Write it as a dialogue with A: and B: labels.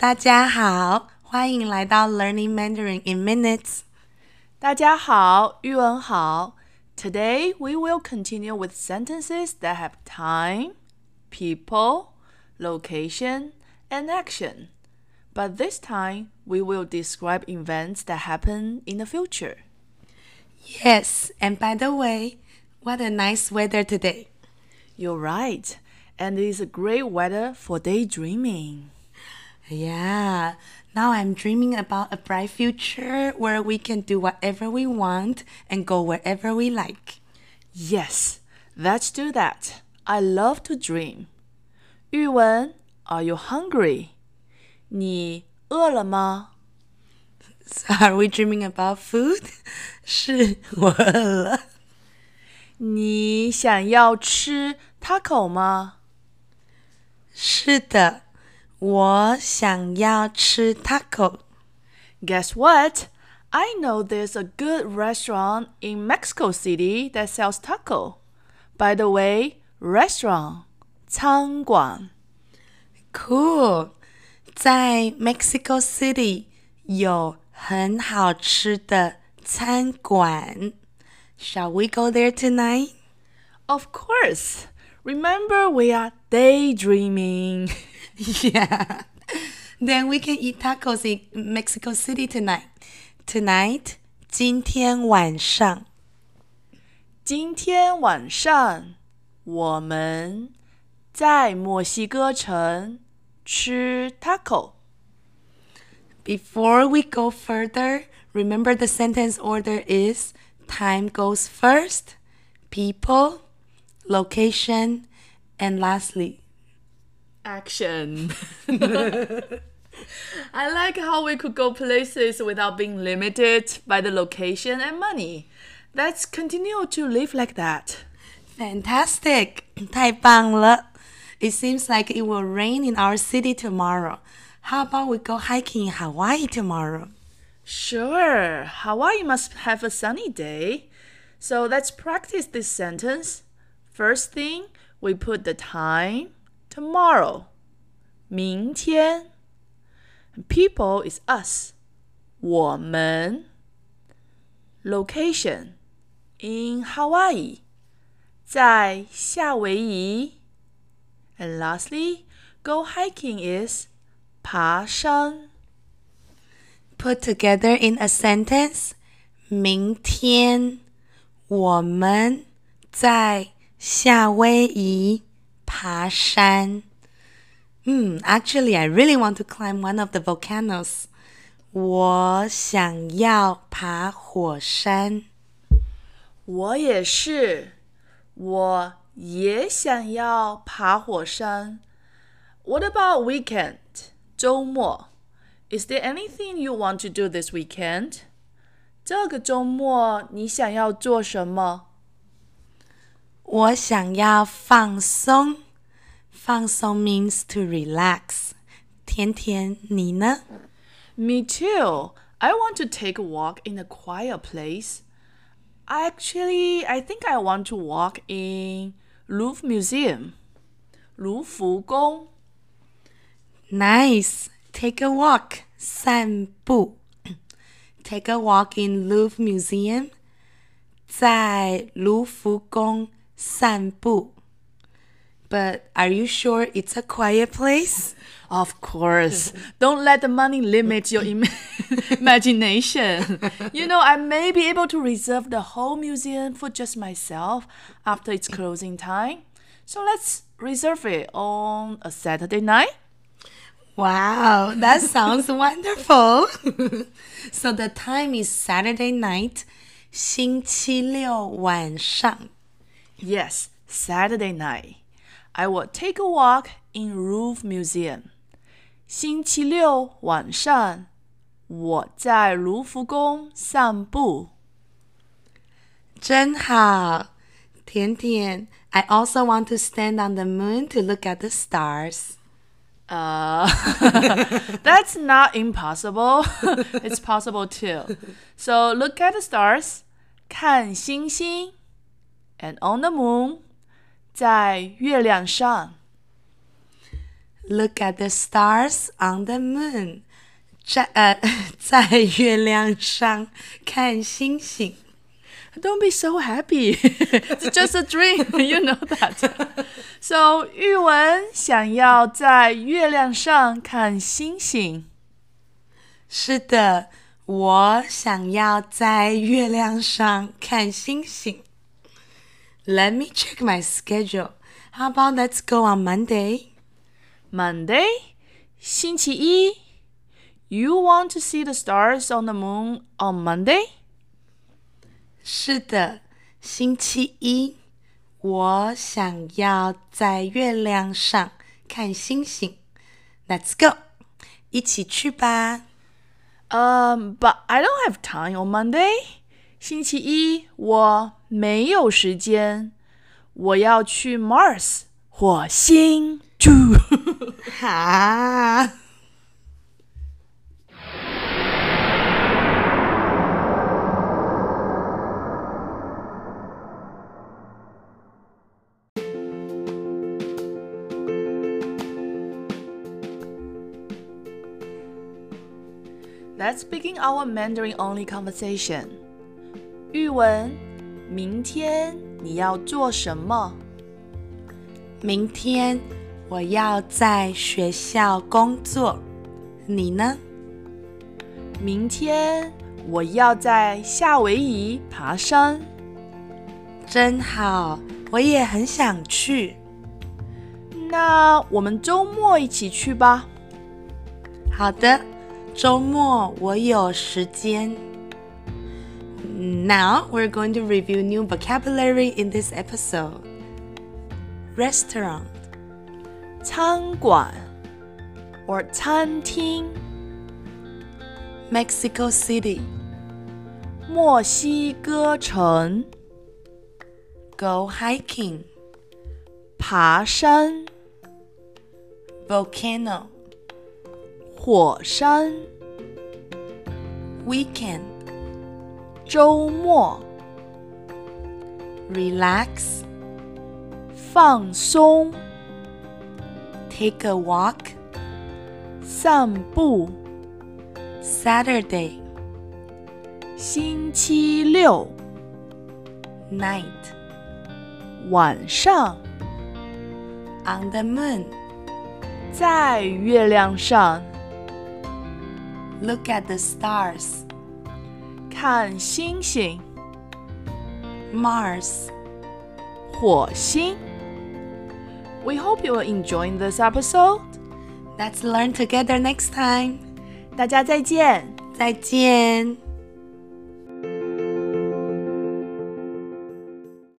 A: 大家好，欢迎来到 Learning Mandarin in Minutes。
B: 大家好，玉文好。Today we will continue with sentences that have time, people, location, and action. But this time we will describe events that happen in the future.
A: Yes, and by the way, what a nice weather today.
B: You're right, and it is a great weather for daydreaming.
A: Yeah, now I'm dreaming about a bright future where we can do whatever we want and go wherever we like.
B: Yes, let's do that. I love to dream. 玉文, are you hungry? 你饿了吗?
A: So are we dreaming about food? 是我饿了。
B: 你想要吃 taco 吗？
A: 是的。 我想要吃 taco.
B: Guess what? I know there's a good restaurant in Mexico City that sells taco. By the way, restaurant 餐馆.
A: Cool. 在 Mexico City 有很好吃的餐馆. Shall we go there tonight?
B: Of course. Remember, we are daydreaming.
A: yeah. Then we can eat tacos in Mexico City tonight. Tonight, 今天晚上。
B: 今天晚上我们在墨西哥城吃 taco.
A: Before we go further, remember the sentence order is time goes first, people, location, and lastly,
B: action. I like how we could go places without being limited by the location and money. Let's continue to live like that.
A: Fantastic! 太棒了! It seems like it will rain in our city tomorrow. How about we go hiking in Hawaii tomorrow?
B: Sure, Hawaii must have a sunny day. So let's practice this sentence. First thing, we put the time tomorrow. 明天 People is us. 我们 Location in Hawaii. 在夏威夷 And lastly, go hiking is 爬山
A: Put together in a sentence. 明天我们在夏威夷 爬山。嗯 actually, I really want to climb one of the volcanoes. 我想要爬火山。
B: 我也是，我也想要爬火山。What about weekend? 周末 Is there anything you want to do this weekend? 这个周末你想要做什么？
A: 我想要放松。放松 means to relax. 甜甜，你呢？
B: Me too. I want to take a walk in a quiet place. Actually, I think I want to walk in Louvre Museum. 卢浮宫。
A: Nice. Take a walk. 散步。Take a walk in Louvre Museum. 在卢浮宫 散步。But are you sure it's a quiet place?
B: Of course. Don't let the money limit your Im imagination. You know, I may be able to reserve the whole museum for just myself after its closing time. So let's reserve it on a Saturday night.
A: Wow, that sounds wonderful. so the time is Saturday night, 星期六晚上.
B: Yes, Saturday night. I will take a walk in Louvre Museum. 星期六晚上，我在卢浮宫散步。
A: 真好，甜甜。I also want to stand on the moon to look at the stars.
B: Uh, that's not impossible. it's possible too. So look at the stars, 看星星, and on the moon, 在月亮上。
A: Look at the stars on the moon. 在呃，在月亮上看星星。
B: Don't be so happy. It's just a dream. You know that. So 玉文想要在月亮上看星星。
A: 是的，我想要在月亮上看星星。 Let me check my schedule. How about let's go on Monday?
B: Monday，星期一。You want to see the stars on the moon on Monday?
A: 是的，星期一，我想要在月亮上看星星。Let's go，一起去吧。
B: Um, but I don't have time on Monday. 星期一我没有时间，我要去 Mars 火星住。
A: 哈。
B: Let's begin our Mandarin only conversation. 玉文，明天你要做什么？
A: 明天我要在学校工作，你呢？
B: 明天我要在夏威夷爬山。
A: 真好，我也很想去。
B: 那我们周末一起去吧。
A: 好的，周末我有时间。Now we're going to review new vocabulary in this episode. Restaurant,
B: 餐馆 or 餐厅，
A: Mexico City,
B: 墨西哥城，
A: go hiking,
B: 爬山，
A: volcano,
B: 火山，
A: weekend,
B: 周末，
A: relax,
B: 放松，
A: take a walk,
B: 散步，
A: Saturday,
B: 星期六
A: night,
B: 晚上，
A: on the moon,
B: 在月亮上
A: look at the stars,
B: 看星星，
A: Mars.
B: 火星。We hope you are enjoying this episode.
A: Let's learn together next time.
B: 大家再见。
A: 再见。